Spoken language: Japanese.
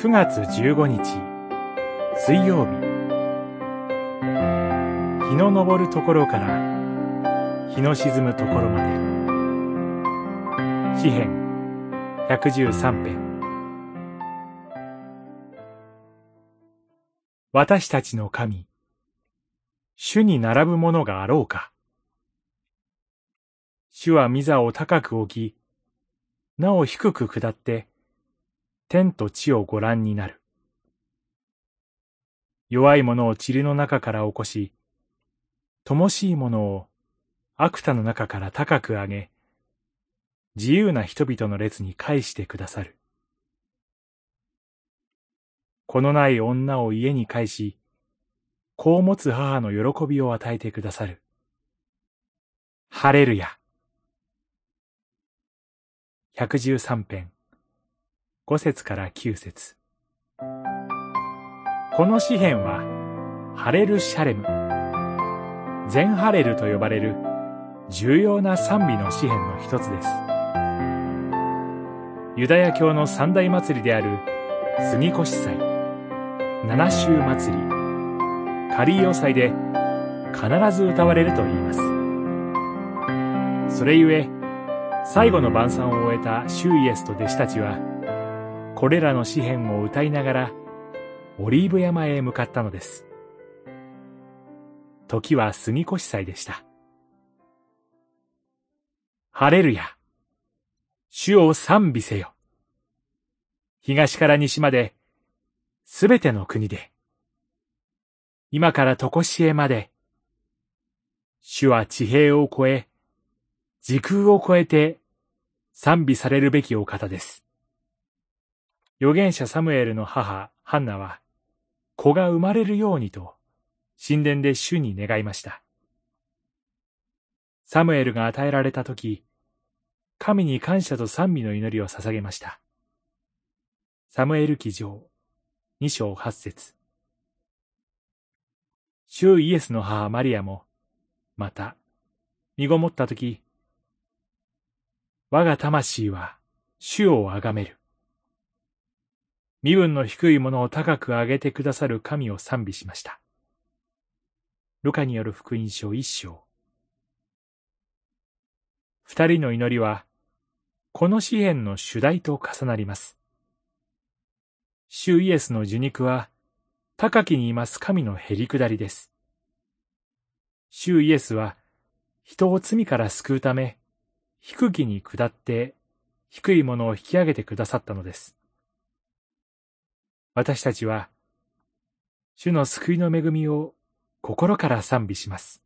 9月15日。水曜日。日の昇るところから日の沈むところまで。詩編。113編。私たちの神主に並ぶものがあろうか。主は御座を高く置き、なお低く下って、天と地をご覧になる。弱い者を塵の中から起こし、乏しい者を悪多の中から高く上げ、自由な人々の列に返してくださる。子のない女を家に返し、子を持つ母の喜びを与えてくださる。ハレルヤ。113編5節から9節。この詩篇はハレルシャレム。全ハレルと呼ばれる重要な賛美の詩篇の一つです。ユダヤ教の三大祭りである杉越祭。七週祭り。カリーヨ祭で必ず歌われると言います。それゆえ最後の晩餐を終えたシュイエスと弟子たちは、これらの詩篇を歌いながら、オリーブ山へ向かったのです。時は杉越祭でした。ハレルヤ主を賛美せよ東から西まで、すべての国で、今からとこしえまで、主は地平を超え、時空を超えて賛美されるべきお方です。預言者サムエルの母、ハンナは、子が生まれるようにと、神殿で主に願いました。サムエルが与えられたとき、神に感謝と賛美の祈りを捧げました。サムエル記上、二章八節主イエスの母マリアも、また、身ごもったとき、我が魂は主をあがめる。身分の低いものを高く上げてくださる神を賛美しました。ルカによる福音書一章。二人の祈りは、この詩篇の主題と重なります。主イエスの受肉は、高きにいます神のへり下りです。主イエスは、人を罪から救うため、低きに下って低いものを引き上げてくださったのです。私たちは、主の救いの恵みを心から賛美します。